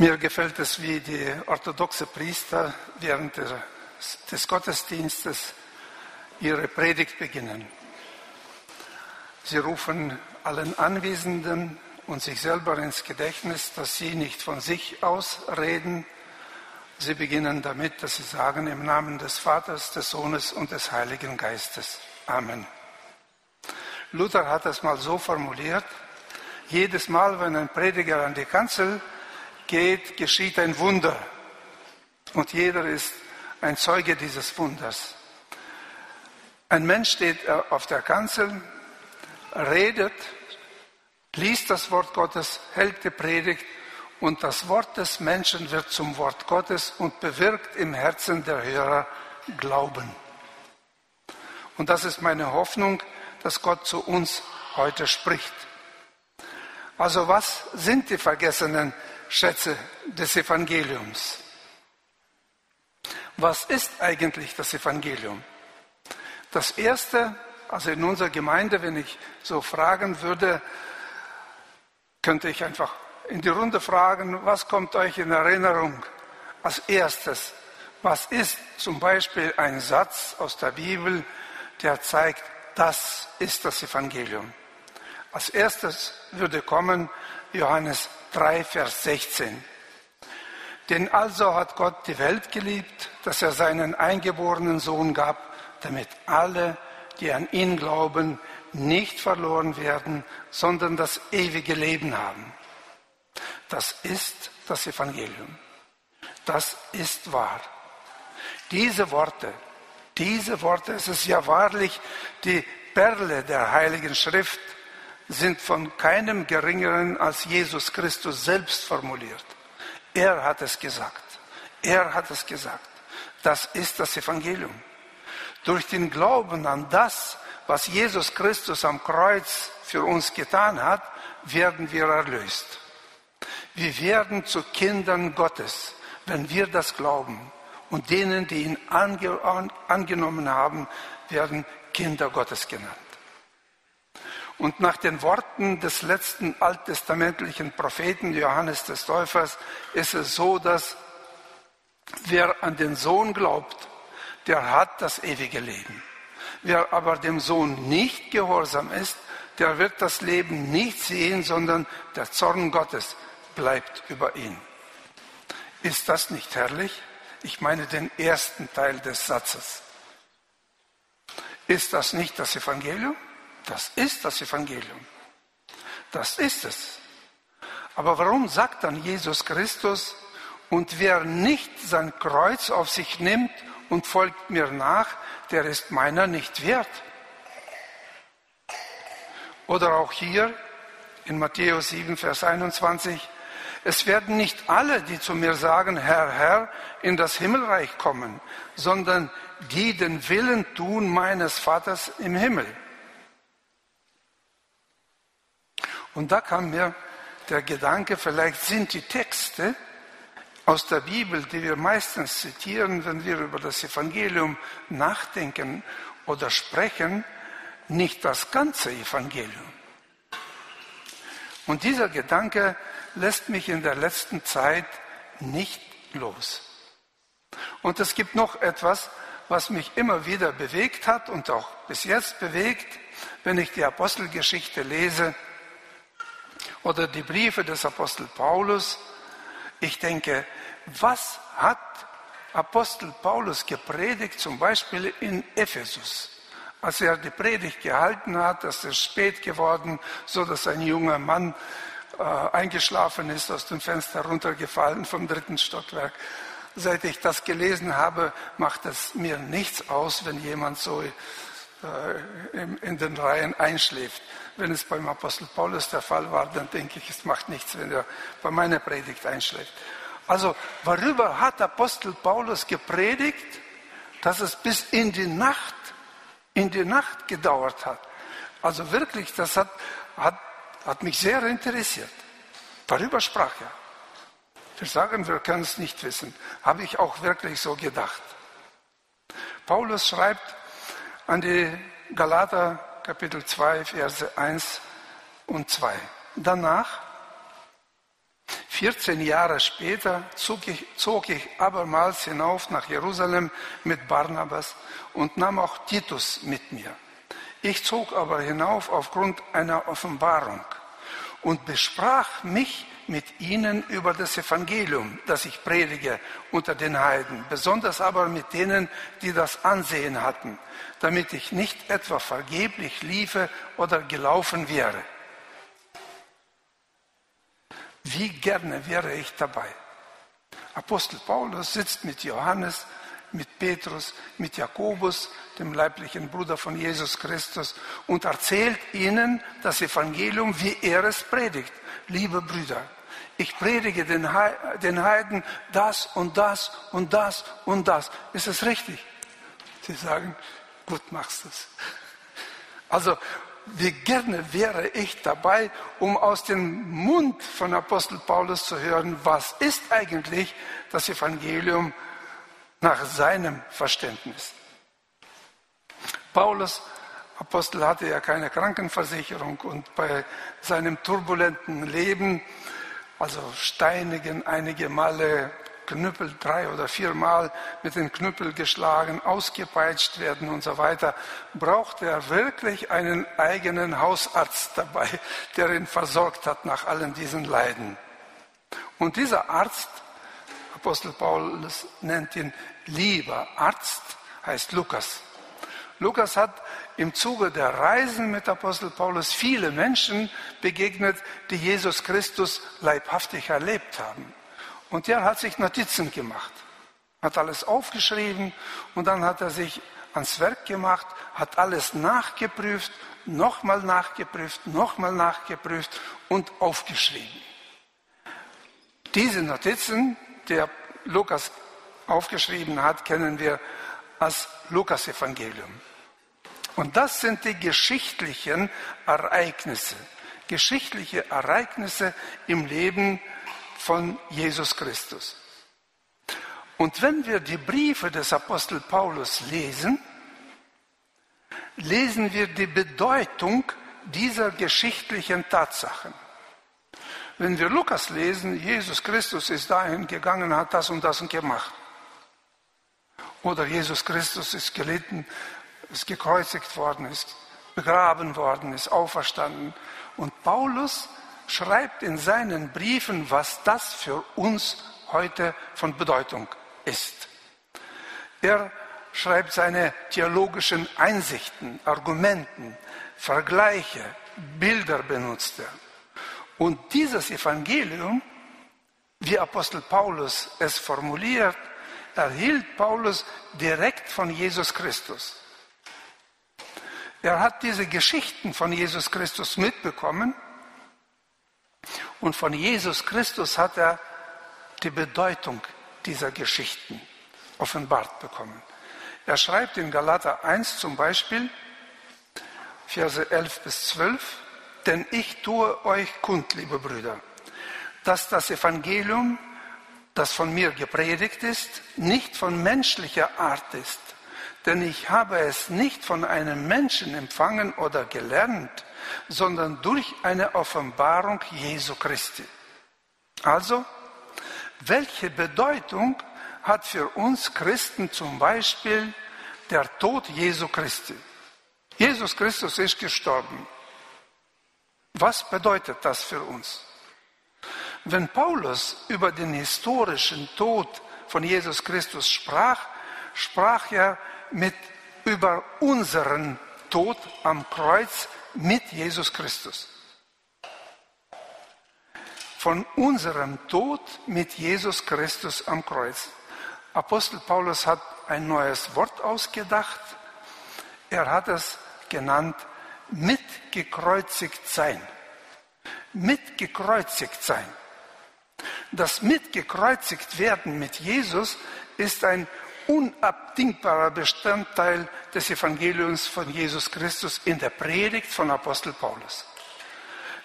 Mir gefällt es, wie die orthodoxe Priester während des Gottesdienstes ihre Predigt beginnen. Sie rufen allen Anwesenden und sich selber ins Gedächtnis, dass sie nicht von sich aus reden. Sie beginnen damit, dass sie sagen, im Namen des Vaters, des Sohnes und des Heiligen Geistes. Amen. Luther hat es mal so formuliert, jedes Mal, wenn ein Prediger an die Kanzel geht, geschieht ein Wunder. Und jeder ist ein Zeuge dieses Wunders. Ein Mensch steht auf der Kanzel, redet, liest das Wort Gottes, hält die Predigt und das Wort des Menschen wird zum Wort Gottes und bewirkt im Herzen der Hörer Glauben. Und das ist meine Hoffnung, dass Gott zu uns heute spricht. Also was sind die vergessenen Schätze des Evangeliums? Was ist eigentlich das Evangelium? Das Erste, also in unserer Gemeinde, wenn ich so fragen würde, könnte ich einfach in die Runde fragen, was kommt euch in Erinnerung als erstes? Was ist zum Beispiel ein Satz aus der Bibel, der zeigt, das ist das Evangelium? Als erstes würde kommen Johannes 3, Vers 16. Denn also hat Gott die Welt geliebt, dass er seinen eingeborenen Sohn gab, damit alle, die an ihn glauben, nicht verloren werden, sondern das ewige Leben haben. Das ist das Evangelium. Das ist wahr. Diese Worte, diese Worte, es ist ja wahrlich die Perle der Heiligen Schrift, sind von keinem Geringeren als Jesus Christus selbst formuliert. Er hat es gesagt. Er hat es gesagt. Das ist das Evangelium. Durch den Glauben an das, was Jesus Christus am Kreuz für uns getan hat, werden wir erlöst. Wir werden zu Kindern Gottes, wenn wir das glauben. Und denen, die ihn ange angenommen haben, werden Kinder Gottes genannt. Und nach den Worten des letzten alttestamentlichen Propheten Johannes des Täufers ist es so, dass wer an den Sohn glaubt, der hat das ewige Leben. Wer aber dem Sohn nicht gehorsam ist, der wird das Leben nicht sehen, sondern der Zorn Gottes bleibt über ihn. Ist das nicht herrlich? Ich meine den ersten Teil des Satzes. Ist das nicht das Evangelium? Das ist das Evangelium. Das ist es. Aber warum sagt dann Jesus Christus, und wer nicht sein Kreuz auf sich nimmt und folgt mir nach, der ist meiner nicht wert? Oder auch hier in Matthäus 7, Vers 21, es werden nicht alle, die zu mir sagen, Herr, Herr, in das Himmelreich kommen, sondern die den Willen tun meines Vaters im Himmel. Und da kam mir der Gedanke, vielleicht sind die Texte aus der Bibel, die wir meistens zitieren, wenn wir über das Evangelium nachdenken oder sprechen, nicht das ganze Evangelium. Und dieser Gedanke lässt mich in der letzten Zeit nicht los. Und es gibt noch etwas, was mich immer wieder bewegt hat und auch bis jetzt bewegt, wenn ich die Apostelgeschichte lese oder die Briefe des Apostel Paulus. Ich denke, was hat Apostel Paulus gepredigt, zum Beispiel in Ephesus? Als er die Predigt gehalten hat, dass es spät geworden, so dass ein junger Mann äh, eingeschlafen ist, aus dem Fenster runtergefallen vom dritten Stockwerk. Seit ich das gelesen habe, macht es mir nichts aus, wenn jemand so äh, in, in den Reihen einschläft. Wenn es beim Apostel Paulus der Fall war, dann denke ich, es macht nichts, wenn er bei meiner Predigt einschläft. Also, worüber hat Apostel Paulus gepredigt, dass es bis in die Nacht, in die Nacht gedauert hat? Also wirklich, das hat, hat, hat mich sehr interessiert. Darüber sprach er. Wir sagen, wir können es nicht wissen. Habe ich auch wirklich so gedacht. Paulus schreibt an die Galater Kapitel 2, Verse 1 und 2. Danach 14 Jahre später zog ich, zog ich abermals hinauf nach Jerusalem mit Barnabas und nahm auch Titus mit mir. Ich zog aber hinauf aufgrund einer Offenbarung und besprach mich mit ihnen über das Evangelium, das ich predige unter den Heiden, besonders aber mit denen, die das Ansehen hatten, damit ich nicht etwa vergeblich liefe oder gelaufen wäre. Wie gerne wäre ich dabei. Apostel Paulus sitzt mit Johannes, mit Petrus, mit Jakobus, dem leiblichen Bruder von Jesus Christus, und erzählt ihnen das Evangelium, wie er es predigt. Liebe Brüder, ich predige den Heiden das und das und das und das. Ist es richtig? Sie sagen, gut machst es. Also, wie gerne wäre ich dabei, um aus dem Mund von Apostel Paulus zu hören, was ist eigentlich das Evangelium nach seinem Verständnis. Paulus, Apostel, hatte ja keine Krankenversicherung und bei seinem turbulenten Leben, also steinigen einige Male Knüppel drei oder viermal mit den Knüppel geschlagen, ausgepeitscht werden und so weiter, braucht er wirklich einen eigenen Hausarzt dabei, der ihn versorgt hat nach allen diesen Leiden. Und dieser Arzt, Apostel Paulus nennt ihn lieber Arzt, heißt Lukas. Lukas hat im Zuge der Reisen mit Apostel Paulus viele Menschen begegnet, die Jesus Christus leibhaftig erlebt haben. Und der hat sich Notizen gemacht, hat alles aufgeschrieben und dann hat er sich ans Werk gemacht, hat alles nachgeprüft, nochmal nachgeprüft, nochmal nachgeprüft und aufgeschrieben. Diese Notizen, die Lukas aufgeschrieben hat, kennen wir als Lukas-Evangelium. Und das sind die geschichtlichen Ereignisse, geschichtliche Ereignisse im Leben von Jesus Christus. Und wenn wir die Briefe des Apostel Paulus lesen, lesen wir die Bedeutung dieser geschichtlichen Tatsachen. Wenn wir Lukas lesen, Jesus Christus ist dahin gegangen, hat das und das gemacht. Oder Jesus Christus ist gelitten, ist gekreuzigt worden, ist begraben worden, ist auferstanden. Und Paulus schreibt in seinen Briefen, was das für uns heute von Bedeutung ist. Er schreibt seine theologischen Einsichten, Argumenten, Vergleiche, Bilder benutzt er. Und dieses Evangelium, wie Apostel Paulus es formuliert, erhielt Paulus direkt von Jesus Christus. Er hat diese Geschichten von Jesus Christus mitbekommen und von Jesus Christus hat er die Bedeutung dieser Geschichten offenbart bekommen. Er schreibt in Galater 1 zum Beispiel, Verse 11 bis 12, denn ich tue euch kund, liebe Brüder, dass das Evangelium, das von mir gepredigt ist, nicht von menschlicher Art ist. Denn ich habe es nicht von einem Menschen empfangen oder gelernt, sondern durch eine Offenbarung Jesu Christi. Also, welche Bedeutung hat für uns Christen zum Beispiel der Tod Jesu Christi? Jesus Christus ist gestorben. Was bedeutet das für uns? Wenn Paulus über den historischen Tod von Jesus Christus sprach, sprach er mit über unseren Tod am Kreuz mit Jesus Christus. Von unserem Tod mit Jesus Christus am Kreuz. Apostel Paulus hat ein neues Wort ausgedacht. Er hat es genannt mitgekreuzigt sein. Mitgekreuzigt sein. Das mitgekreuzigt werden mit Jesus ist ein unabdingbarer Bestandteil des Evangeliums von Jesus Christus in der Predigt von Apostel Paulus.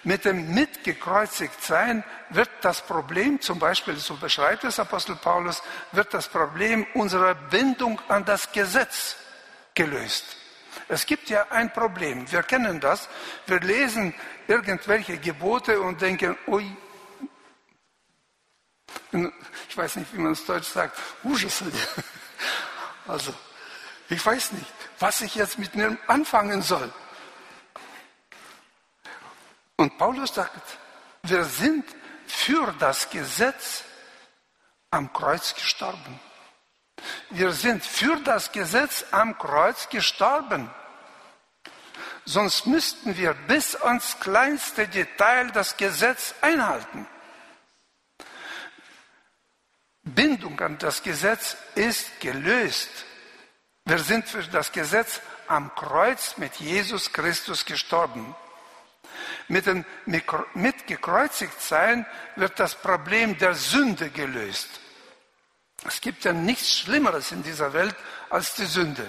Mit dem Mitgekreuzigtsein wird das Problem, zum Beispiel, so beschreibt es Apostel Paulus, wird das Problem unserer Bindung an das Gesetz gelöst. Es gibt ja ein Problem, wir kennen das. Wir lesen irgendwelche Gebote und denken, ui, ich weiß nicht, wie man es deutsch sagt, Also, ich weiß nicht, was ich jetzt mit mir anfangen soll. Und Paulus sagt, wir sind für das Gesetz am Kreuz gestorben. Wir sind für das Gesetz am Kreuz gestorben. Sonst müssten wir bis ans kleinste Detail das Gesetz einhalten. An das Gesetz ist gelöst. Wir sind für das Gesetz am Kreuz mit Jesus Christus gestorben. Mit dem Mitgekreuzigtsein wird das Problem der Sünde gelöst. Es gibt ja nichts Schlimmeres in dieser Welt als die Sünde.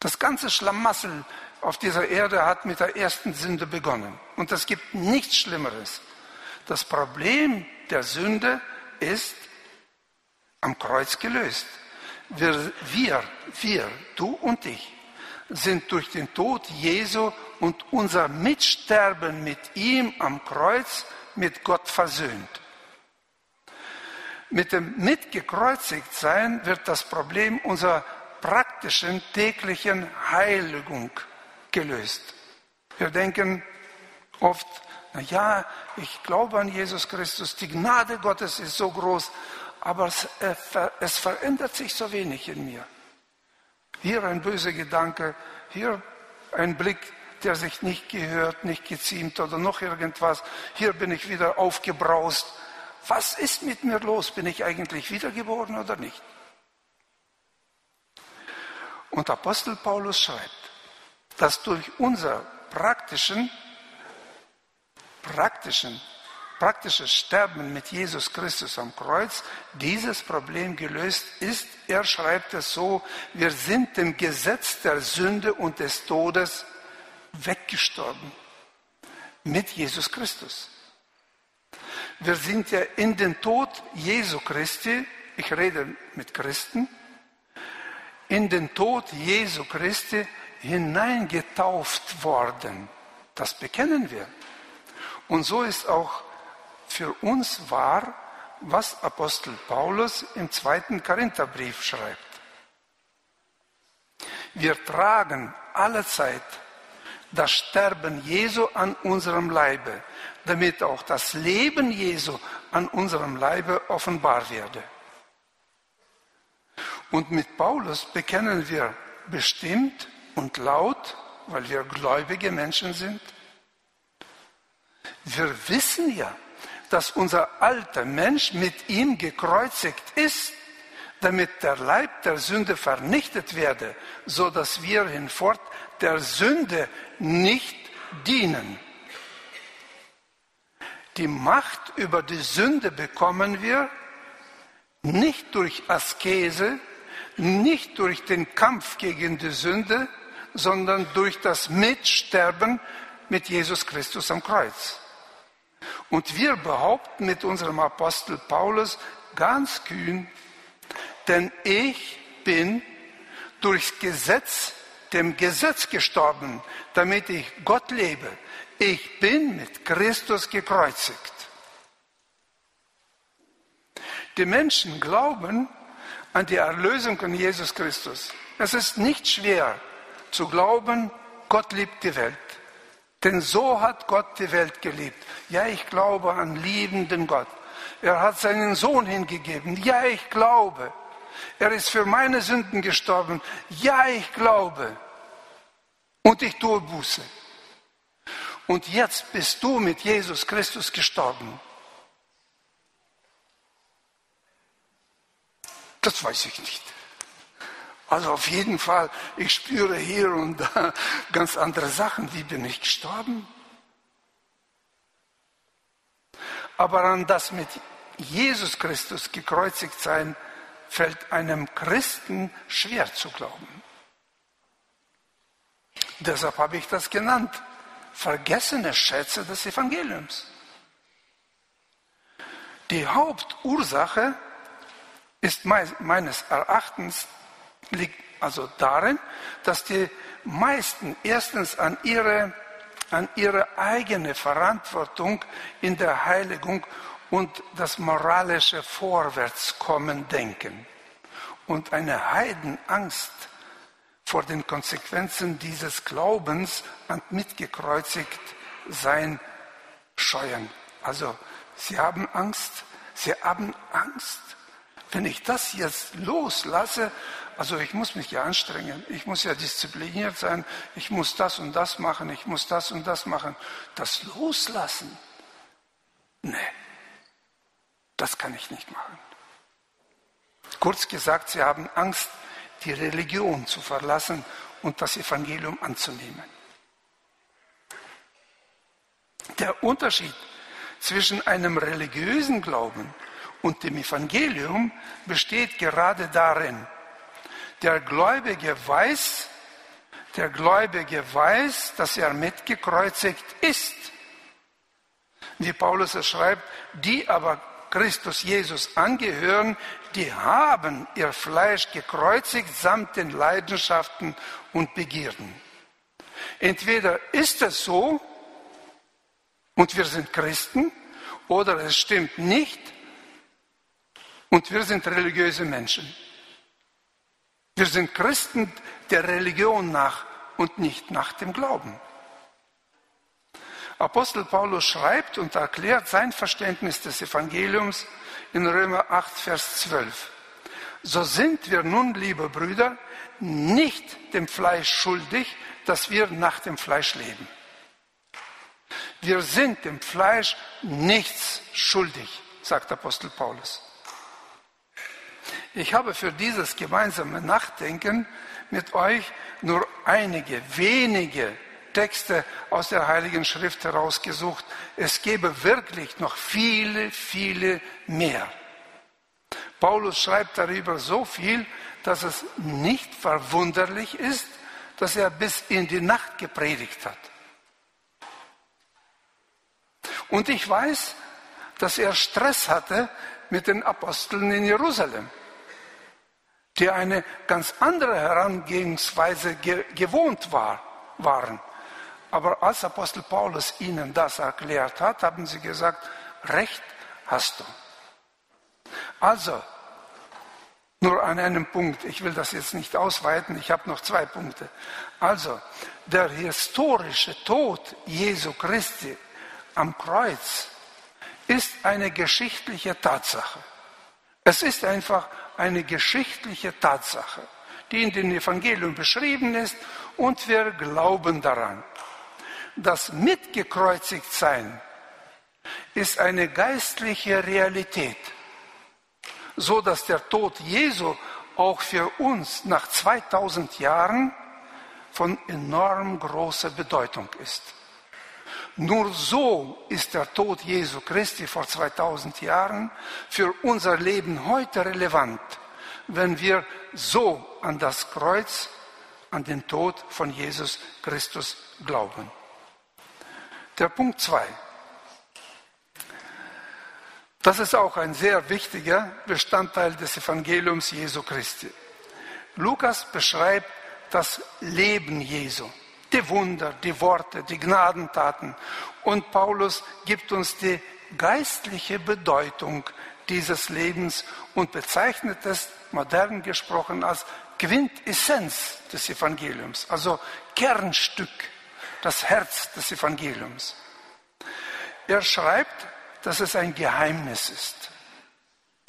Das ganze Schlamassel auf dieser Erde hat mit der ersten Sünde begonnen. Und es gibt nichts Schlimmeres. Das Problem der Sünde ist am Kreuz gelöst. Wir, wir, wir, du und ich, sind durch den Tod Jesu und unser Mitsterben mit ihm am Kreuz mit Gott versöhnt. Mit dem Mitgekreuzigtsein wird das Problem unserer praktischen täglichen Heiligung gelöst. Wir denken oft, na ja, ich glaube an Jesus Christus, die Gnade Gottes ist so groß, aber es, äh, es verändert sich so wenig in mir. Hier ein böser Gedanke, hier ein Blick, der sich nicht gehört, nicht geziemt oder noch irgendwas. Hier bin ich wieder aufgebraust. Was ist mit mir los? Bin ich eigentlich wiedergeboren oder nicht? Und Apostel Paulus schreibt, dass durch unser praktischen, praktischen praktisches Sterben mit Jesus Christus am Kreuz dieses Problem gelöst ist. Er schreibt es so, wir sind dem Gesetz der Sünde und des Todes weggestorben mit Jesus Christus. Wir sind ja in den Tod Jesu Christi, ich rede mit Christen, in den Tod Jesu Christi hineingetauft worden. Das bekennen wir. Und so ist auch für uns wahr, was Apostel Paulus im zweiten Korintherbrief schreibt. Wir tragen alle Zeit das Sterben Jesu an unserem Leibe, damit auch das Leben Jesu an unserem Leibe offenbar werde. Und mit Paulus bekennen wir bestimmt und laut, weil wir gläubige Menschen sind. Wir wissen ja, dass unser alter Mensch mit ihm gekreuzigt ist, damit der Leib der Sünde vernichtet werde, so dass wir hinfort der Sünde nicht dienen. Die Macht über die Sünde bekommen wir nicht durch Askese, nicht durch den Kampf gegen die Sünde, sondern durch das Mitsterben mit Jesus Christus am Kreuz. Und wir behaupten mit unserem Apostel Paulus ganz kühn, denn ich bin durchs Gesetz, dem Gesetz gestorben, damit ich Gott lebe. Ich bin mit Christus gekreuzigt. Die Menschen glauben an die Erlösung in Jesus Christus. Es ist nicht schwer zu glauben, Gott liebt die Welt. Denn so hat Gott die Welt geliebt. Ja, ich glaube an liebenden Gott. Er hat seinen Sohn hingegeben. Ja, ich glaube. Er ist für meine Sünden gestorben. Ja, ich glaube. Und ich tue Buße. Und jetzt bist du mit Jesus Christus gestorben. Das weiß ich nicht. Also auf jeden Fall, ich spüre hier und da ganz andere Sachen. Wie bin ich gestorben? Aber an das mit Jesus Christus gekreuzigt sein, fällt einem Christen schwer zu glauben. Deshalb habe ich das genannt. Vergessene Schätze des Evangeliums. Die Hauptursache ist meines Erachtens liegt also darin, dass die meisten erstens an ihre, an ihre eigene Verantwortung in der Heiligung und das moralische Vorwärtskommen denken und eine Heidenangst vor den Konsequenzen dieses Glaubens an mitgekreuzigt sein scheuen. Also sie haben Angst, sie haben Angst. Wenn ich das jetzt loslasse, also ich muss mich ja anstrengen, ich muss ja diszipliniert sein, ich muss das und das machen, ich muss das und das machen. Das loslassen, nee, das kann ich nicht machen. Kurz gesagt, sie haben Angst, die Religion zu verlassen und das Evangelium anzunehmen. Der Unterschied zwischen einem religiösen Glauben und dem Evangelium besteht gerade darin, der Gläubige weiß, der Gläubige weiß, dass er mitgekreuzigt ist. Wie Paulus es schreibt, die aber Christus Jesus angehören, die haben ihr Fleisch gekreuzigt samt den Leidenschaften und Begierden. Entweder ist es so und wir sind Christen, oder es stimmt nicht und wir sind religiöse Menschen. Wir sind Christen der Religion nach und nicht nach dem Glauben. Apostel Paulus schreibt und erklärt sein Verständnis des Evangeliums in Römer 8, Vers 12. So sind wir nun, liebe Brüder, nicht dem Fleisch schuldig, dass wir nach dem Fleisch leben. Wir sind dem Fleisch nichts schuldig, sagt Apostel Paulus. Ich habe für dieses gemeinsame Nachdenken mit euch nur einige wenige Texte aus der Heiligen Schrift herausgesucht. Es gäbe wirklich noch viele, viele mehr. Paulus schreibt darüber so viel, dass es nicht verwunderlich ist, dass er bis in die Nacht gepredigt hat. Und ich weiß, dass er Stress hatte mit den Aposteln in Jerusalem, die eine ganz andere Herangehensweise gewohnt war, waren. Aber als Apostel Paulus ihnen das erklärt hat, haben sie gesagt, Recht hast du. Also, nur an einem Punkt, ich will das jetzt nicht ausweiten, ich habe noch zwei Punkte. Also, der historische Tod Jesu Christi am Kreuz ist eine geschichtliche Tatsache. Es ist einfach eine geschichtliche Tatsache, die in den Evangelien beschrieben ist und wir glauben daran das Mitgekreuzigtsein ist eine geistliche Realität, so dass der Tod Jesu auch für uns nach 2000 Jahren von enorm großer Bedeutung ist. Nur so ist der Tod Jesu Christi vor 2000 Jahren für unser Leben heute relevant, wenn wir so an das Kreuz, an den Tod von Jesus Christus glauben. Der Punkt 2. Das ist auch ein sehr wichtiger Bestandteil des Evangeliums Jesu Christi. Lukas beschreibt das Leben Jesu, die Wunder, die Worte, die Gnadentaten. Und Paulus gibt uns die geistliche Bedeutung dieses Lebens und bezeichnet es modern gesprochen als Quintessenz des Evangeliums, also Kernstück das Herz des Evangeliums. Er schreibt, dass es ein Geheimnis ist.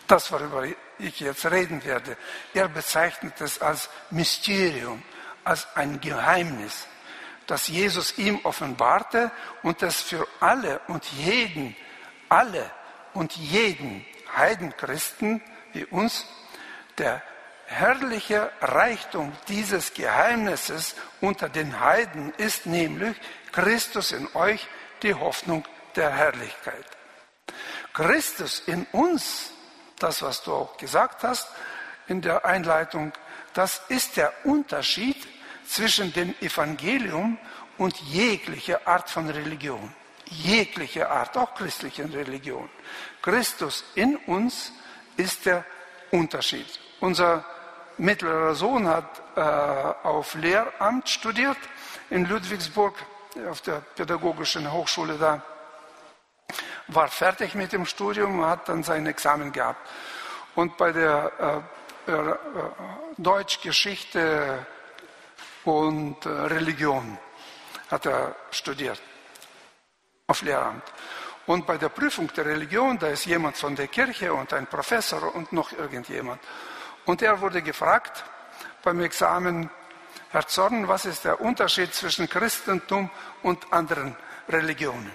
Das, worüber ich jetzt reden werde, er bezeichnet es als Mysterium, als ein Geheimnis, das Jesus ihm offenbarte und das für alle und jeden, alle und jeden Heidenchristen wie uns der herrliche Reichtum dieses Geheimnisses unter den Heiden ist nämlich Christus in euch, die Hoffnung der Herrlichkeit. Christus in uns, das was du auch gesagt hast in der Einleitung, das ist der Unterschied zwischen dem Evangelium und jeglicher Art von Religion. Jegliche Art, auch christlichen Religion. Christus in uns ist der Unterschied. Unser mittlerer Sohn hat äh, auf Lehramt studiert in Ludwigsburg, auf der Pädagogischen Hochschule da. war fertig mit dem Studium, hat dann sein Examen gehabt. Und bei der äh, äh, Deutschgeschichte und äh, Religion hat er studiert auf Lehramt. Und bei der Prüfung der Religion, da ist jemand von der Kirche und ein Professor und noch irgendjemand. Und er wurde gefragt beim Examen, Herr Zorn, was ist der Unterschied zwischen Christentum und anderen Religionen?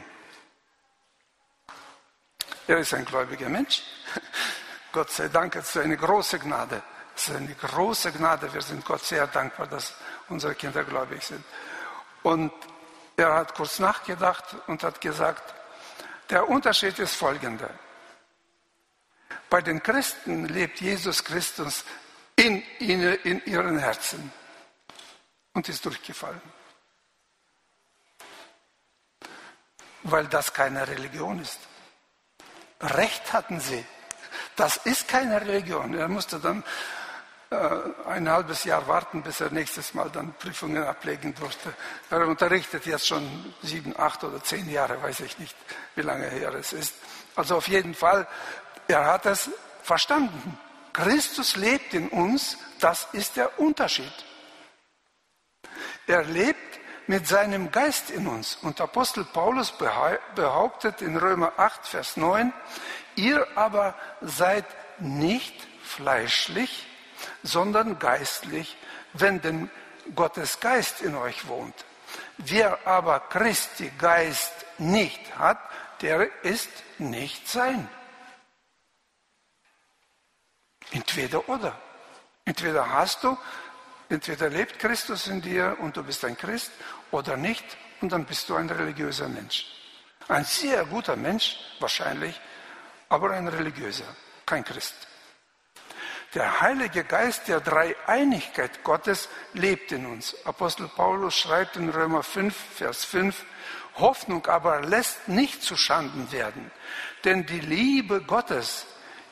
Er ist ein gläubiger Mensch. Gott sei Dank, es ist eine große Gnade. Es ist eine große Gnade. Wir sind Gott sehr dankbar, dass unsere Kinder gläubig sind. Und er hat kurz nachgedacht und hat gesagt, der Unterschied ist folgender. Bei den Christen lebt Jesus Christus in, ihnen, in ihren Herzen und ist durchgefallen. Weil das keine Religion ist. Recht hatten sie. Das ist keine Religion. Er musste dann ein halbes Jahr warten, bis er nächstes Mal dann Prüfungen ablegen durfte. Er unterrichtet jetzt schon sieben, acht oder zehn Jahre, weiß ich nicht, wie lange her es ist. Also auf jeden Fall, er hat es verstanden. Christus lebt in uns, das ist der Unterschied. Er lebt mit seinem Geist in uns. Und Apostel Paulus behauptet in Römer 8, Vers 9, ihr aber seid nicht fleischlich, sondern geistlich, wenn denn Gottes Geist in euch wohnt. Wer aber Christi Geist nicht hat, der ist nicht sein. Entweder oder. Entweder hast du, entweder lebt Christus in dir und du bist ein Christ oder nicht und dann bist du ein religiöser Mensch. Ein sehr guter Mensch wahrscheinlich, aber ein religiöser, kein Christ. Der Heilige Geist der Dreieinigkeit Gottes lebt in uns. Apostel Paulus schreibt in Römer 5, Vers 5, Hoffnung aber lässt nicht zu Schanden werden, denn die Liebe Gottes,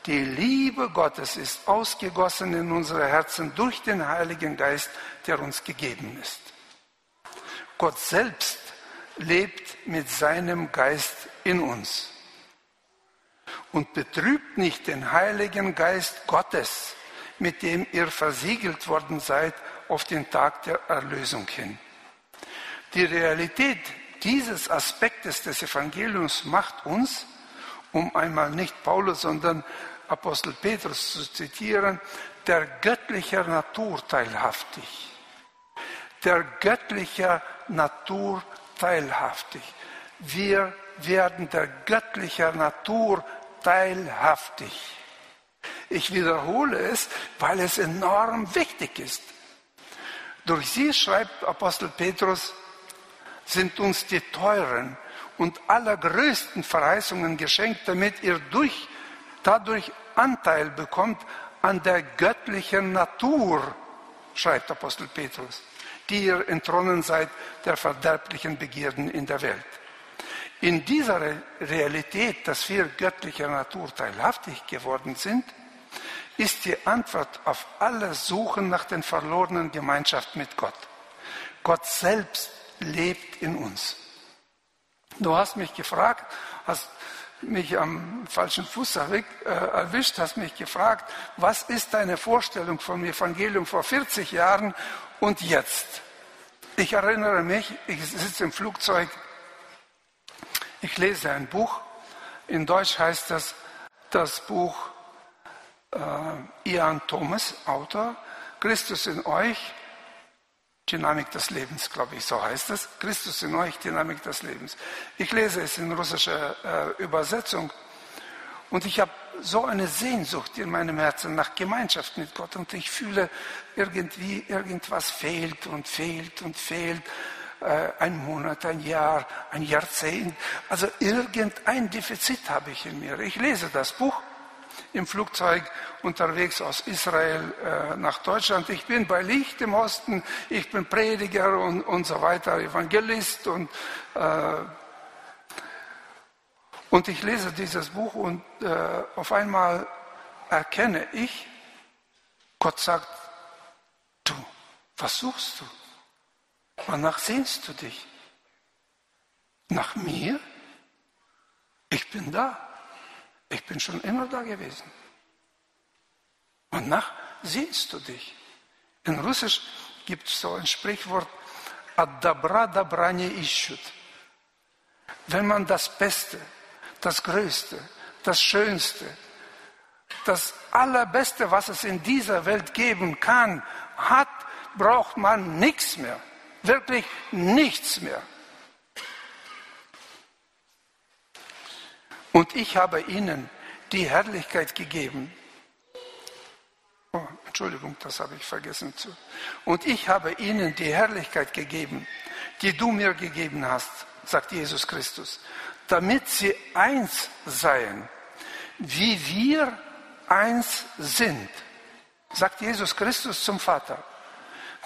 die Liebe Gottes ist ausgegossen in unsere Herzen durch den Heiligen Geist, der uns gegeben ist. Gott selbst lebt mit seinem Geist in uns und betrübt nicht den Heiligen Geist Gottes, mit dem ihr versiegelt worden seid auf den Tag der Erlösung hin. Die Realität dieses Aspektes des Evangeliums macht uns, um einmal nicht Paulus, sondern Apostel Petrus zu zitieren, der göttlicher Natur teilhaftig. Der göttlicher Natur teilhaftig. Wir werden der göttlicher Natur teilhaftig. Ich wiederhole es, weil es enorm wichtig ist. Durch sie, schreibt Apostel Petrus, sind uns die teuren und allergrößten Verheißungen geschenkt, damit ihr durch, dadurch Anteil bekommt an der göttlichen Natur, schreibt Apostel Petrus, die ihr entronnen seid der verderblichen Begierden in der Welt. In dieser Realität, dass wir göttlicher Natur teilhaftig geworden sind, ist die Antwort auf alle Suchen nach den verlorenen Gemeinschaft mit Gott. Gott selbst lebt in uns. Du hast mich gefragt, hast mich am falschen Fuß äh, erwischt, hast mich gefragt, was ist deine Vorstellung vom Evangelium vor 40 Jahren und jetzt? Ich erinnere mich, ich sitze im Flugzeug ich lese ein Buch, in Deutsch heißt das das Buch äh, Ian Thomas, Autor, Christus in euch, Dynamik des Lebens, glaube ich, so heißt es. Christus in euch, Dynamik des Lebens. Ich lese es in russischer äh, Übersetzung. Und ich habe so eine Sehnsucht in meinem Herzen nach Gemeinschaft mit Gott. Und ich fühle irgendwie, irgendwas fehlt und fehlt und fehlt ein Monat, ein Jahr, ein Jahrzehnt. Also irgendein Defizit habe ich in mir. Ich lese das Buch im Flugzeug unterwegs aus Israel äh, nach Deutschland. Ich bin bei Licht im Osten, ich bin Prediger und, und so weiter, Evangelist und äh, und ich lese dieses Buch und äh, auf einmal erkenne ich, Gott sagt, du, was suchst du? Wonach sehnst du dich? Nach mir? Ich bin da. Ich bin schon immer da gewesen. Und nach sehnst du dich. In Russisch gibt es so ein Sprichwort, Ad добра добра не ищут. Wenn man das Beste, das Größte, das Schönste, das Allerbeste, was es in dieser Welt geben kann, hat, braucht man nichts mehr. Wirklich nichts mehr. Und ich habe ihnen die Herrlichkeit gegeben. Oh, Entschuldigung, das habe ich vergessen zu. Und ich habe ihnen die Herrlichkeit gegeben, die du mir gegeben hast, sagt Jesus Christus, damit sie eins seien, wie wir eins sind, sagt Jesus Christus zum Vater,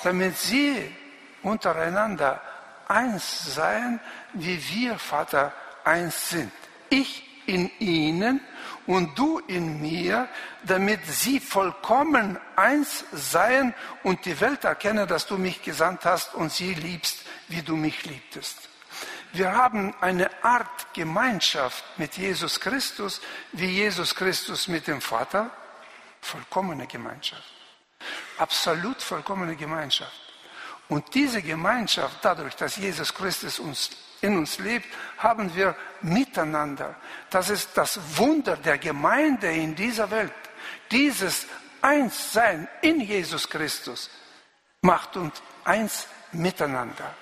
damit sie untereinander eins seien, wie wir, Vater, eins sind. Ich in ihnen und du in mir, damit sie vollkommen eins seien und die Welt erkenne, dass du mich gesandt hast und sie liebst, wie du mich liebtest. Wir haben eine Art Gemeinschaft mit Jesus Christus, wie Jesus Christus mit dem Vater. Vollkommene Gemeinschaft. Absolut vollkommene Gemeinschaft. Und diese Gemeinschaft, dadurch, dass Jesus Christus uns in uns lebt, haben wir miteinander. Das ist das Wunder der Gemeinde in dieser Welt. Dieses Einssein in Jesus Christus macht uns eins miteinander.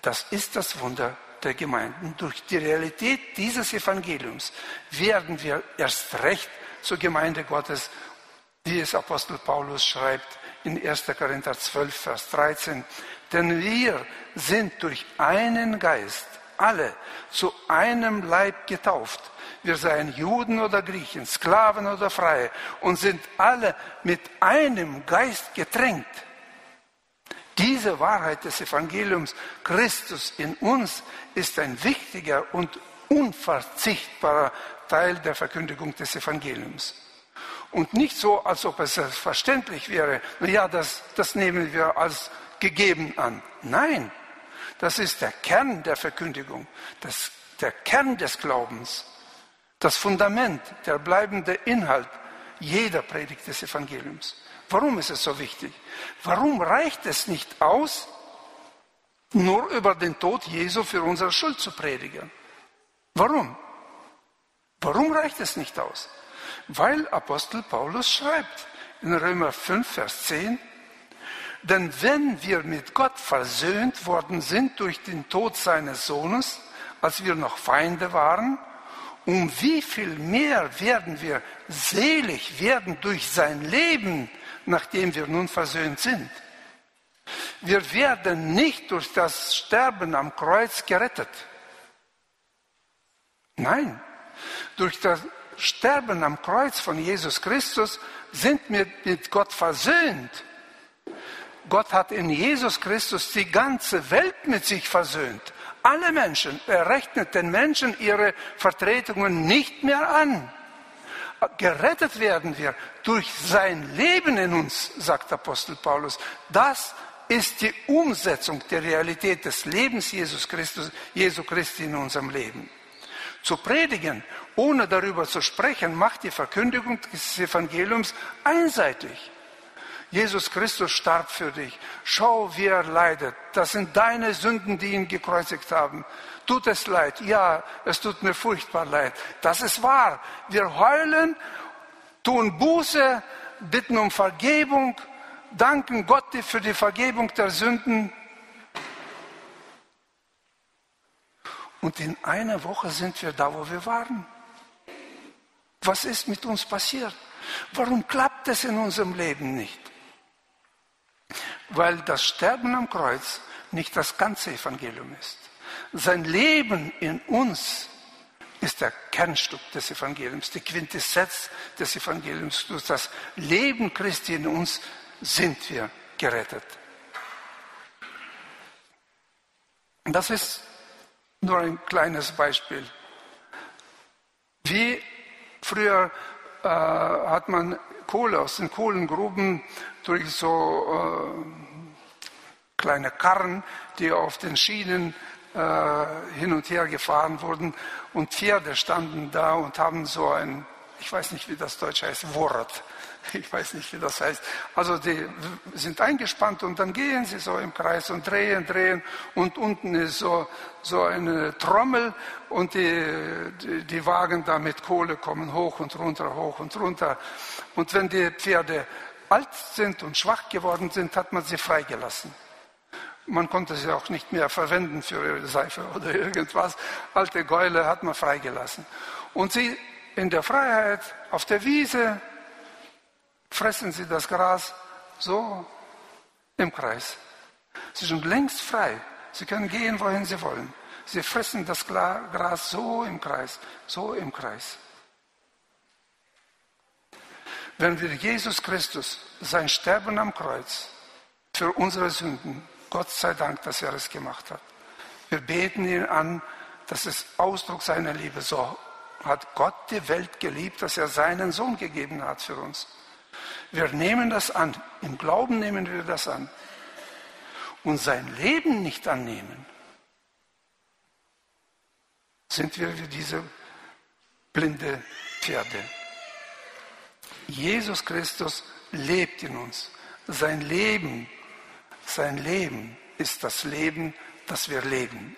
Das ist das Wunder der Gemeinden. Durch die Realität dieses Evangeliums werden wir erst recht zur Gemeinde Gottes, wie es Apostel Paulus schreibt in 1. Korinther 12, Vers 13. Denn wir sind durch einen Geist alle zu einem Leib getauft. Wir seien Juden oder Griechen, Sklaven oder Freie und sind alle mit einem Geist getränkt. Diese Wahrheit des Evangeliums Christus in uns ist ein wichtiger und unverzichtbarer Teil der Verkündigung des Evangeliums. Und nicht so, als ob es selbstverständlich wäre, ja, das, das nehmen wir als gegeben an. Nein, das ist der Kern der Verkündigung, das, der Kern des Glaubens, das Fundament, der bleibende Inhalt jeder Predigt des Evangeliums. Warum ist es so wichtig? Warum reicht es nicht aus, nur über den Tod Jesu für unsere Schuld zu predigen? Warum? Warum reicht es nicht aus? Weil Apostel Paulus schreibt in Römer 5, Vers 10, denn wenn wir mit Gott versöhnt worden sind durch den Tod seines Sohnes, als wir noch Feinde waren, um wie viel mehr werden wir selig werden durch sein Leben, nachdem wir nun versöhnt sind. Wir werden nicht durch das Sterben am Kreuz gerettet. Nein, durch das Sterben am Kreuz von Jesus Christus sind wir mit Gott versöhnt. Gott hat in Jesus Christus die ganze Welt mit sich versöhnt. Alle Menschen, er rechnet den Menschen ihre Vertretungen nicht mehr an. Gerettet werden wir durch sein Leben in uns, sagt Apostel Paulus. Das ist die Umsetzung der Realität des Lebens Jesus Christus, Jesu Christi in unserem Leben. Zu predigen, ohne darüber zu sprechen, macht die Verkündigung des Evangeliums einseitig. Jesus Christus starb für dich. Schau, wie er leidet. Das sind deine Sünden, die ihn gekreuzigt haben. Tut es leid? Ja, es tut mir furchtbar leid. Das ist wahr. Wir heulen, tun Buße, bitten um Vergebung, danken Gott für die Vergebung der Sünden. Und in einer Woche sind wir da, wo wir waren. Was ist mit uns passiert? Warum klappt es in unserem Leben nicht? weil das Sterben am Kreuz nicht das ganze Evangelium ist. Sein Leben in uns ist der Kernstück des Evangeliums, die Quintessenz des Evangeliums. Durch das Leben Christi in uns sind wir gerettet. Das ist nur ein kleines Beispiel. Wie früher äh, hat man Kohle aus den Kohlengruben durch so äh, kleine Karren, die auf den Schienen äh, hin und her gefahren wurden. Und Pferde standen da und haben so ein, ich weiß nicht, wie das Deutsch heißt, Wort. Ich weiß nicht, wie das heißt. Also die sind eingespannt und dann gehen sie so im Kreis und drehen, drehen und unten ist so, so eine Trommel und die, die, die Wagen da mit Kohle kommen hoch und runter, hoch und runter. Und wenn die Pferde alt sind und schwach geworden sind, hat man sie freigelassen. Man konnte sie auch nicht mehr verwenden für Seife oder irgendwas. Alte Gäule hat man freigelassen. Und sie in der Freiheit, auf der Wiese, fressen sie das Gras so im Kreis. Sie sind längst frei. Sie können gehen, wohin sie wollen. Sie fressen das Gras so im Kreis, so im Kreis. Wenn wir Jesus Christus, sein Sterben am Kreuz für unsere Sünden, Gott sei Dank, dass er es gemacht hat. Wir beten ihn an, das ist Ausdruck seiner Liebe. So hat Gott die Welt geliebt, dass er seinen Sohn gegeben hat für uns. Wir nehmen das an. Im Glauben nehmen wir das an. Und sein Leben nicht annehmen, sind wir wie diese blinde Pferde. Jesus Christus lebt in uns. Sein Leben sein Leben ist das Leben, das wir leben.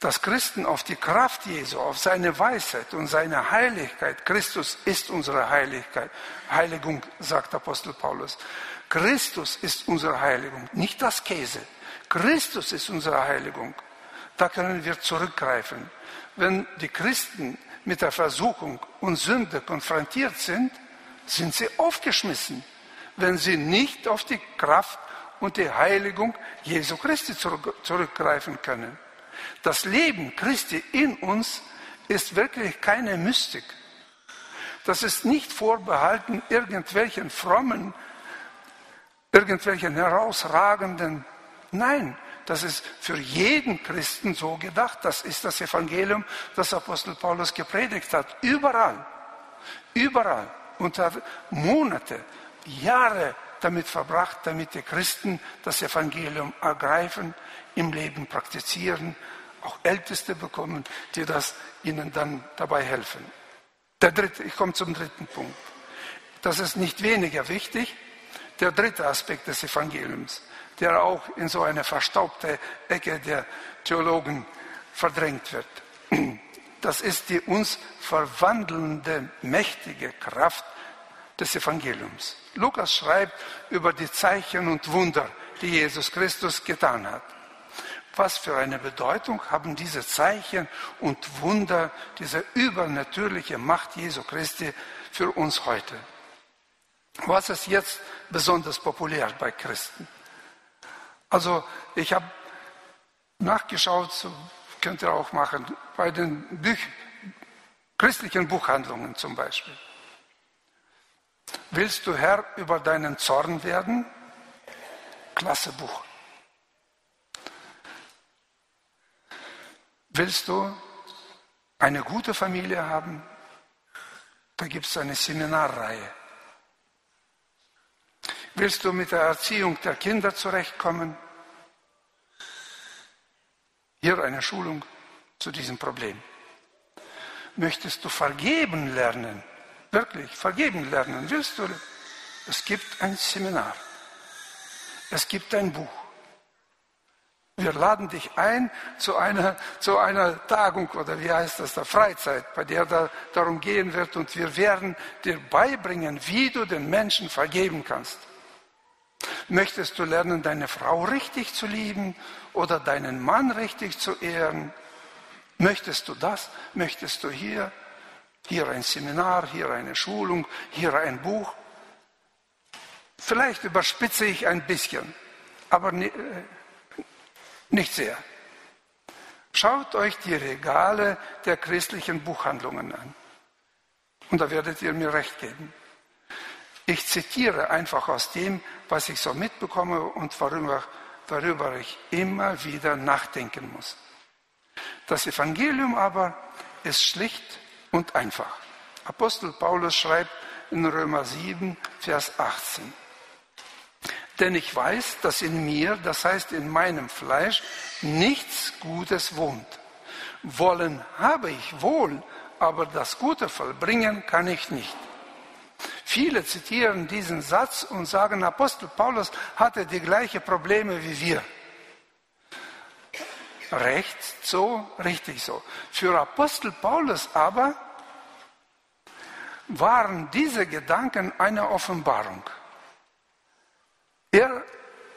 Dass Christen auf die Kraft Jesu, auf seine Weisheit und seine Heiligkeit, Christus ist unsere Heiligkeit, Heiligung, sagt Apostel Paulus. Christus ist unsere Heiligung, nicht das Käse. Christus ist unsere Heiligung. Da können wir zurückgreifen. Wenn die Christen mit der Versuchung und Sünde konfrontiert sind, sind sie aufgeschmissen, wenn sie nicht auf die Kraft und die Heiligung Jesu Christi zurückgreifen können. Das Leben Christi in uns ist wirklich keine Mystik. Das ist nicht vorbehalten irgendwelchen frommen, irgendwelchen herausragenden. Nein, das ist für jeden Christen so gedacht. Das ist das Evangelium, das Apostel Paulus gepredigt hat. Überall, überall, unter Monate, Jahre damit verbracht, damit die Christen das Evangelium ergreifen, im Leben praktizieren, auch Älteste bekommen, die das ihnen dann dabei helfen. Der dritte, ich komme zum dritten Punkt. Das ist nicht weniger wichtig. Der dritte Aspekt des Evangeliums, der auch in so eine verstaubte Ecke der Theologen verdrängt wird. Das ist die uns verwandelnde, mächtige Kraft des Evangeliums. Lukas schreibt über die Zeichen und Wunder, die Jesus Christus getan hat. Was für eine Bedeutung haben diese Zeichen und Wunder, diese übernatürliche Macht Jesu Christi für uns heute? Was ist jetzt besonders populär bei Christen? Also ich habe nachgeschaut, könnt ihr auch machen, bei den Büch christlichen Buchhandlungen zum Beispiel. Willst du Herr über deinen Zorn werden? Klasse Buch. Willst du eine gute Familie haben? Da gibt es eine Seminarreihe. Willst du mit der Erziehung der Kinder zurechtkommen? Hier eine Schulung zu diesem Problem. Möchtest du vergeben lernen? wirklich vergeben lernen willst du, es gibt ein Seminar. Es gibt ein Buch. Wir laden dich ein zu einer, zu einer Tagung oder wie heißt das, der Freizeit, bei der da darum gehen wird und wir werden dir beibringen, wie du den Menschen vergeben kannst. Möchtest du lernen, deine Frau richtig zu lieben oder deinen Mann richtig zu ehren? Möchtest du das? Möchtest du hier? Hier ein Seminar, hier eine Schulung, hier ein Buch. Vielleicht überspitze ich ein bisschen, aber äh, nicht sehr. Schaut euch die Regale der christlichen Buchhandlungen an. Und da werdet ihr mir recht geben. Ich zitiere einfach aus dem, was ich so mitbekomme und worüber, darüber ich immer wieder nachdenken muss. Das Evangelium aber ist schlicht und einfach. Apostel Paulus schreibt in Römer 7, Vers 18. Denn ich weiß, dass in mir, das heißt in meinem Fleisch, nichts Gutes wohnt. Wollen habe ich wohl, aber das Gute vollbringen kann ich nicht. Viele zitieren diesen Satz und sagen, Apostel Paulus hatte die gleichen Probleme wie wir. Recht so, richtig so. Für Apostel Paulus aber waren diese Gedanken eine Offenbarung. Er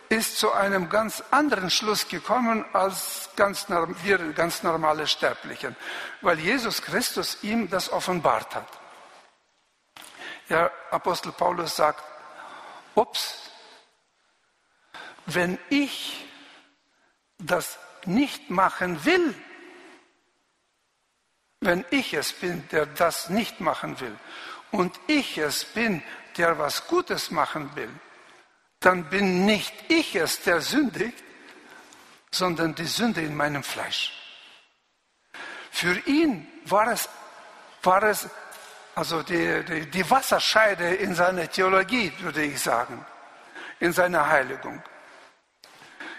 ist zu einem ganz anderen Schluss gekommen als ganz, wir ganz normale Sterblichen, weil Jesus Christus ihm das offenbart hat. Der Apostel Paulus sagt, ups, wenn ich das nicht machen will, wenn ich es bin, der das nicht machen will, und ich es bin, der was Gutes machen will, dann bin nicht ich es, der sündigt, sondern die Sünde in meinem Fleisch. Für ihn war es, war es also die, die, die Wasserscheide in seiner Theologie, würde ich sagen, in seiner Heiligung.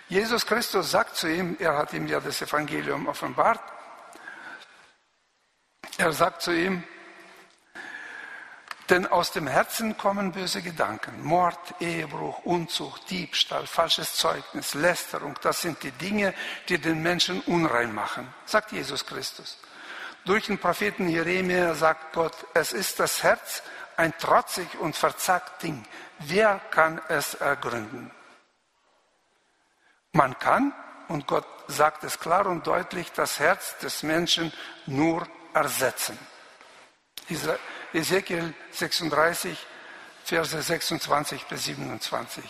Jesus Christus sagt zu ihm, er hat ihm ja das Evangelium offenbart, er sagt zu ihm, denn aus dem Herzen kommen böse Gedanken, Mord, Ehebruch, Unzucht, Diebstahl, falsches Zeugnis, Lästerung. Das sind die Dinge, die den Menschen unrein machen, sagt Jesus Christus. Durch den Propheten Jeremia sagt Gott, es ist das Herz ein trotzig und verzagt Ding. Wer kann es ergründen? Man kann, und Gott sagt es klar und deutlich, das Herz des Menschen nur ersetzen. Ezekiel 36, Verse 26 bis 27.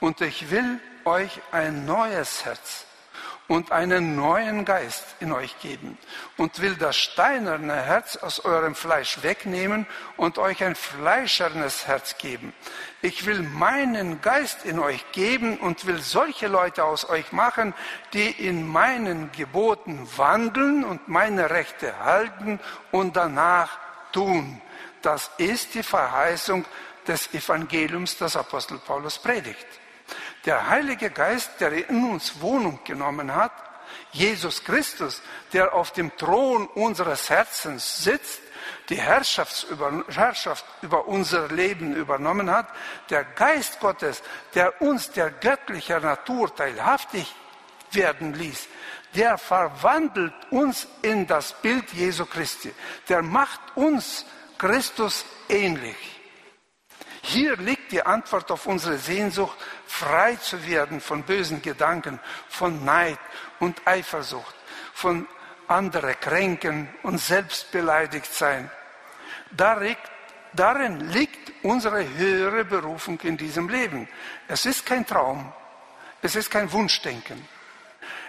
Und ich will euch ein neues Herz und einen neuen Geist in euch geben und will das steinerne Herz aus eurem Fleisch wegnehmen und euch ein fleischernes Herz geben. Ich will meinen Geist in euch geben und will solche Leute aus euch machen, die in meinen Geboten wandeln und meine Rechte halten und danach tun. Das ist die Verheißung des Evangeliums, das Apostel Paulus predigt. Der Heilige Geist, der in uns Wohnung genommen hat, Jesus Christus, der auf dem Thron unseres Herzens sitzt, die Herrschaft über, unser Leben übernommen hat, der Geist Gottes, der uns der göttlichen Natur teilhaftig werden ließ, der verwandelt uns in das Bild Jesu Christi, der macht uns Christus ähnlich. Hier liegt die Antwort auf unsere Sehnsucht, frei zu werden von bösen Gedanken, von Neid und Eifersucht, von andere kränken und selbst beleidigt sein. Darin liegt unsere höhere Berufung in diesem Leben. Es ist kein Traum, es ist kein Wunschdenken.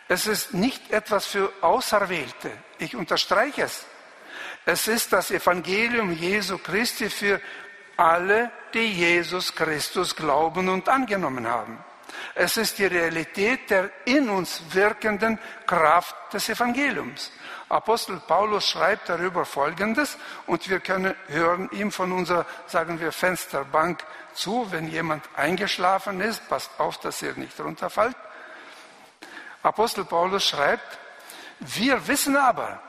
Es ist nicht etwas für Auserwählte. Ich unterstreiche es. Es ist das Evangelium Jesu Christi für alle, die Jesus Christus glauben und angenommen haben. Es ist die Realität der in uns wirkenden Kraft des Evangeliums. Apostel Paulus schreibt darüber Folgendes und wir können hören ihm von unserer, sagen wir, Fensterbank zu, wenn jemand eingeschlafen ist. Passt auf, dass ihr nicht runterfällt. Apostel Paulus schreibt, wir wissen aber,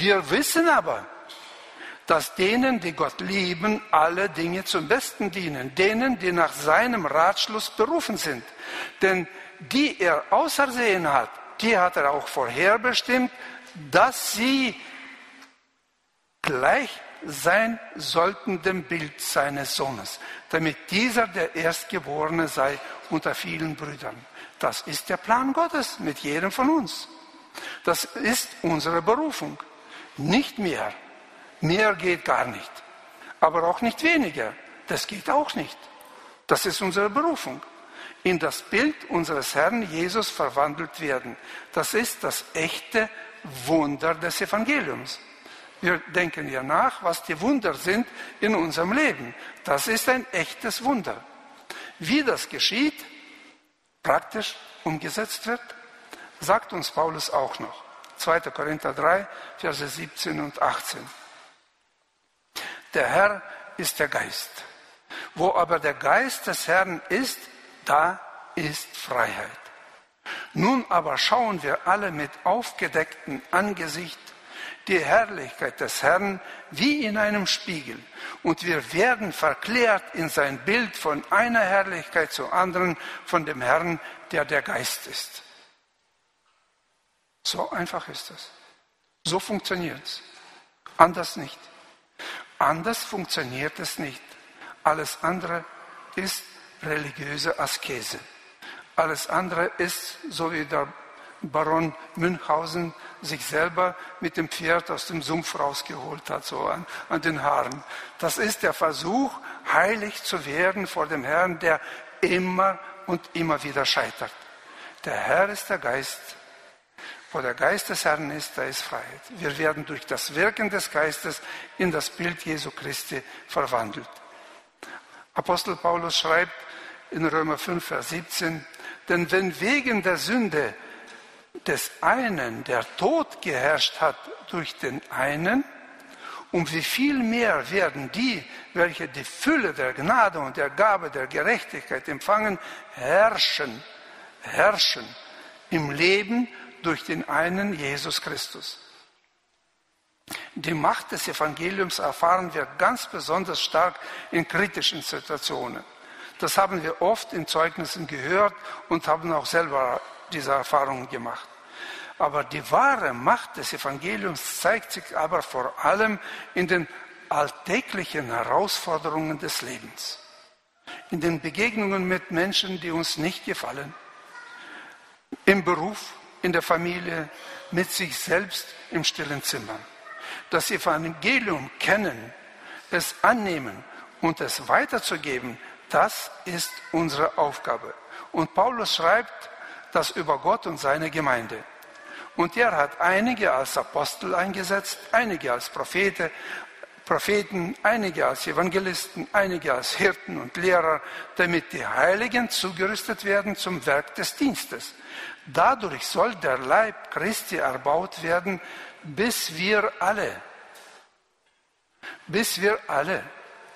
wir wissen aber, dass denen, die Gott lieben, alle Dinge zum Besten dienen, denen, die nach seinem Ratschluss berufen sind. Denn die er ausersehen hat, die hat er auch vorherbestimmt, dass sie gleich sein sollten dem Bild seines Sohnes, damit dieser der Erstgeborene sei unter vielen Brüdern. Das ist der Plan Gottes mit jedem von uns. Das ist unsere Berufung, nicht mehr. Mehr geht gar nicht. Aber auch nicht weniger. Das geht auch nicht. Das ist unsere Berufung. In das Bild unseres Herrn Jesus verwandelt werden. Das ist das echte Wunder des Evangeliums. Wir denken ja nach, was die Wunder sind in unserem Leben. Das ist ein echtes Wunder. Wie das geschieht, praktisch umgesetzt wird, sagt uns Paulus auch noch. 2. Korinther 3, Verse 17 und 18. Der Herr ist der Geist. Wo aber der Geist des Herrn ist, Da ist Freiheit. Nun aber schauen wir alle mit aufgedecktem Angesicht die Herrlichkeit des Herrn wie in einem Spiegel. Und wir werden verklärt in sein Bild von einer Herrlichkeit zur anderen von dem Herrn, der der Geist ist. So einfach ist es. So funktioniert es. Anders nicht. Anders funktioniert es nicht. Alles andere ist religiöse Askese. Alles andere ist, so wie der Baron Münchhausen sich selber mit dem Pferd aus dem Sumpf rausgeholt hat, so an, an den Haaren. Das ist der Versuch, heilig zu werden vor dem Herrn, der immer und immer wieder scheitert. Der Herr ist der Geist. Wo der Geist des Herrn ist, da ist Freiheit. Wir werden durch das Wirken des Geistes in das Bild Jesu Christi verwandelt. Apostel Paulus schreibt in Römer 5, Vers 17, denn wenn wegen der Sünde des einen der Tod geherrscht hat durch den einen, um wie viel mehr werden die, welche die Fülle der Gnade und der Gabe der Gerechtigkeit empfangen, herrschen, herrschen im Leben durch den einen Jesus Christus. Die Macht des Evangeliums erfahren wir ganz besonders stark in kritischen Situationen. Das haben wir oft in Zeugnissen gehört und haben auch selber diese Erfahrungen gemacht. Aber die wahre Macht des Evangeliums zeigt sich aber vor allem in den alltäglichen Herausforderungen des Lebens, in den Begegnungen mit Menschen, die uns nicht gefallen, im Beruf, in der Familie, mit sich selbst im stillen Zimmer. Das Evangelium kennen, es annehmen und es weiterzugeben, das ist unsere Aufgabe. Und Paulus schreibt das über Gott und seine Gemeinde. Und er hat einige als Apostel eingesetzt, einige als Propheten, Propheten, einige als Evangelisten, einige als Hirten und Lehrer, damit die Heiligen zugerüstet werden zum Werk des Dienstes. Dadurch soll der Leib Christi erbaut werden, bis wir alle, bis wir alle,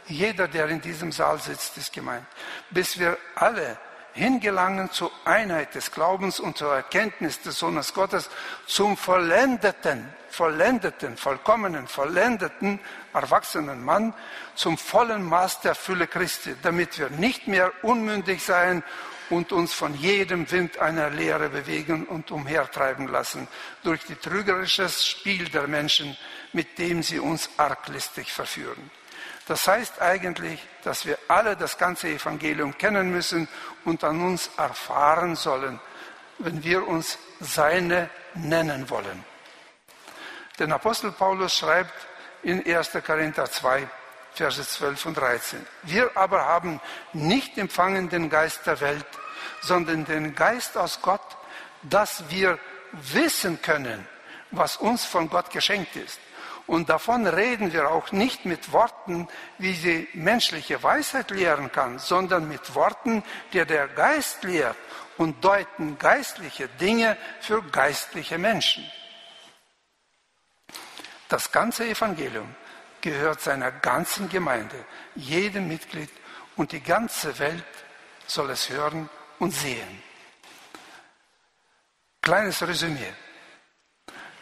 jeder, der in diesem Saal sitzt, ist gemeint, bis wir alle hingelangen zur Einheit des Glaubens und zur Erkenntnis des Sohnes Gottes, zum vollendeten, vollendeten, vollkommenen, vollendeten, erwachsenen Mann, zum vollen Maß der Fülle Christi, damit wir nicht mehr unmündig sein und uns von jedem Wind einer Lehre bewegen und umhertreiben lassen durch die trügerisches Spiel der Menschen, mit dem sie uns arglistig verführen. Das heißt eigentlich, dass wir alle das ganze Evangelium kennen müssen und an uns erfahren sollen, wenn wir uns seine nennen wollen. Denn Apostel Paulus schreibt in 1. Korinther 2, Verse 12 und 13. Wir aber haben nicht empfangen den Geist der Welt, sondern den Geist aus Gott, dass wir wissen können, was uns von Gott geschenkt ist. Und davon reden wir auch nicht mit Worten, wie sie menschliche Weisheit lehren kann, sondern mit Worten, die der Geist lehrt und deuten geistliche Dinge für geistliche Menschen. Das ganze Evangelium gehört seiner ganzen Gemeinde, jedem Mitglied und die ganze Welt soll es hören und sehen. Kleines Resümee.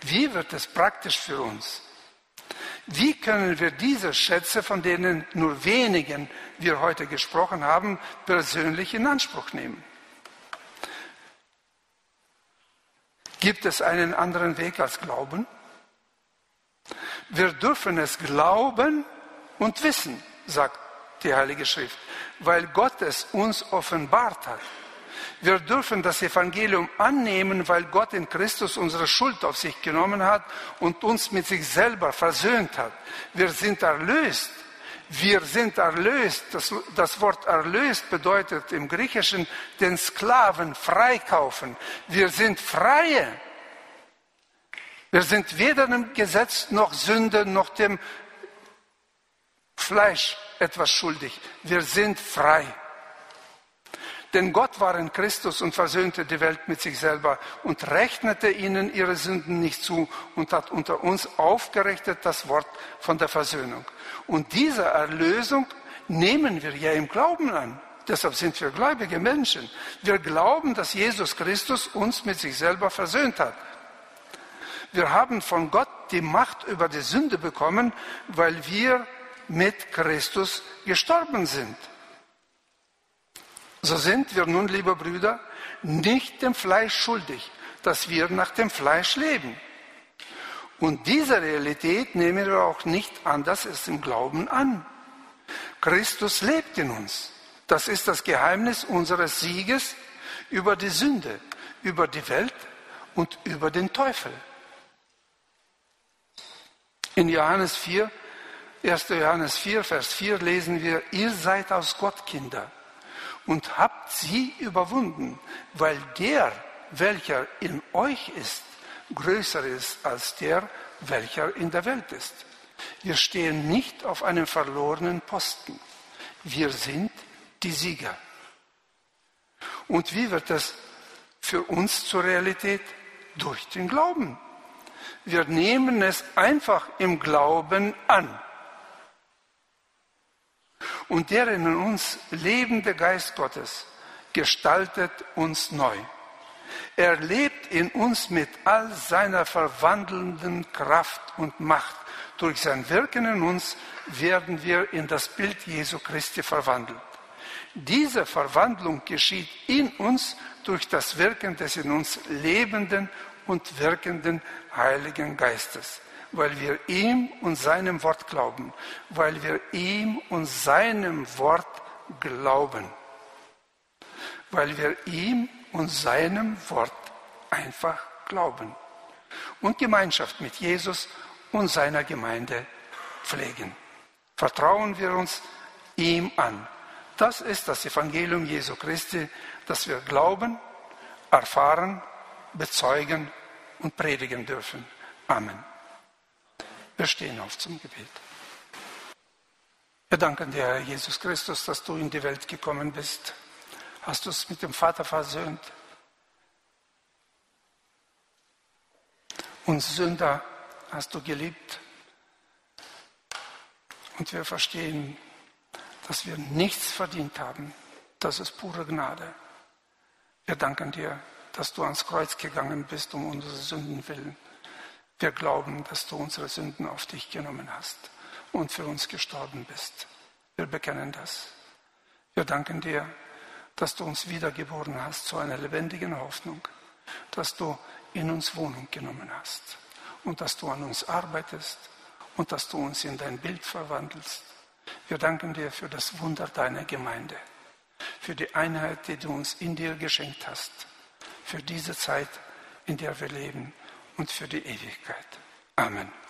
Wie wird es praktisch für uns? Wie können wir diese Schätze, von denen nur wenigen wir heute gesprochen haben, persönlich in Anspruch nehmen? Gibt es einen anderen Weg als Glauben? Wir dürfen es glauben und wissen, sagt die Heilige Schrift, weil Gott es uns offenbart hat. Wir dürfen das Evangelium annehmen, weil Gott in Christus unsere Schuld auf sich genommen hat und uns mit sich selber versöhnt hat. Wir sind erlöst. Wir sind erlöst. Das, das Wort erlöst bedeutet im Griechischen den Sklaven freikaufen. Wir sind Freie. Wir sind weder dem Gesetz noch Sünde noch dem Fleisch etwas schuldig. Wir sind frei. Denn Gott war in Christus und versöhnte die Welt mit sich selber und rechnete ihnen ihre Sünden nicht zu und hat unter uns aufgerichtet das Wort von der Versöhnung. Und diese Erlösung nehmen wir ja im Glauben an. Deshalb sind wir gläubige Menschen. Wir glauben, dass Jesus Christus uns mit sich selber versöhnt hat. Wir haben von Gott die Macht über die Sünde bekommen, weil wir mit Christus gestorben sind. So sind wir nun, liebe Brüder, nicht dem Fleisch schuldig, dass wir nach dem Fleisch leben. Und diese Realität nehmen wir auch nicht anders als im Glauben an. Christus lebt in uns. Das ist das Geheimnis unseres Sieges über die Sünde, über die Welt und über den Teufel. In Johannes 4, 1. Johannes 4, Vers 4 lesen wir, ihr seid aus Gott Kinder und habt sie überwunden, weil der, welcher in euch ist, größer ist als der, welcher in der Welt ist. Wir stehen nicht auf einem verlorenen Posten. Wir sind die Sieger. Und wie wird das für uns zur Realität? Durch den Glauben. Wir nehmen es einfach im Glauben an. Und der in uns lebende Geist Gottes gestaltet uns neu. Er lebt in uns mit all seiner verwandelnden Kraft und Macht. Durch sein Wirken in uns werden wir in das Bild Jesu Christi verwandelt. Diese Verwandlung geschieht in uns durch das Wirken des in uns lebenden und wirkenden Heiligen Geistes, weil wir ihm und seinem Wort glauben, weil wir ihm und seinem Wort glauben, weil wir ihm und seinem Wort einfach glauben und Gemeinschaft mit Jesus und seiner Gemeinde pflegen. Vertrauen wir uns ihm an. Das ist das Evangelium Jesu Christi, das wir glauben, erfahren, bezeugen und predigen dürfen. Amen. Wir stehen auf zum Gebet. Wir danken dir, Herr Jesus Christus, dass du in die Welt gekommen bist. Hast du es mit dem Vater versöhnt? Uns Sünder hast du geliebt. Und wir verstehen, dass wir nichts verdient haben. Das ist pure Gnade. Wir danken dir, dass du ans Kreuz gegangen bist um unsere Sünden willen. Wir glauben, dass du unsere Sünden auf dich genommen hast und für uns gestorben bist. Wir bekennen das. Wir danken dir, dass du uns wiedergeboren hast zu einer lebendigen Hoffnung, dass du in uns Wohnung genommen hast und dass du an uns arbeitest und dass du uns in dein Bild verwandelst. Wir danken dir für das Wunder deiner Gemeinde, für die Einheit, die du uns in dir geschenkt hast für diese Zeit, in der wir leben und für die Ewigkeit. Amen.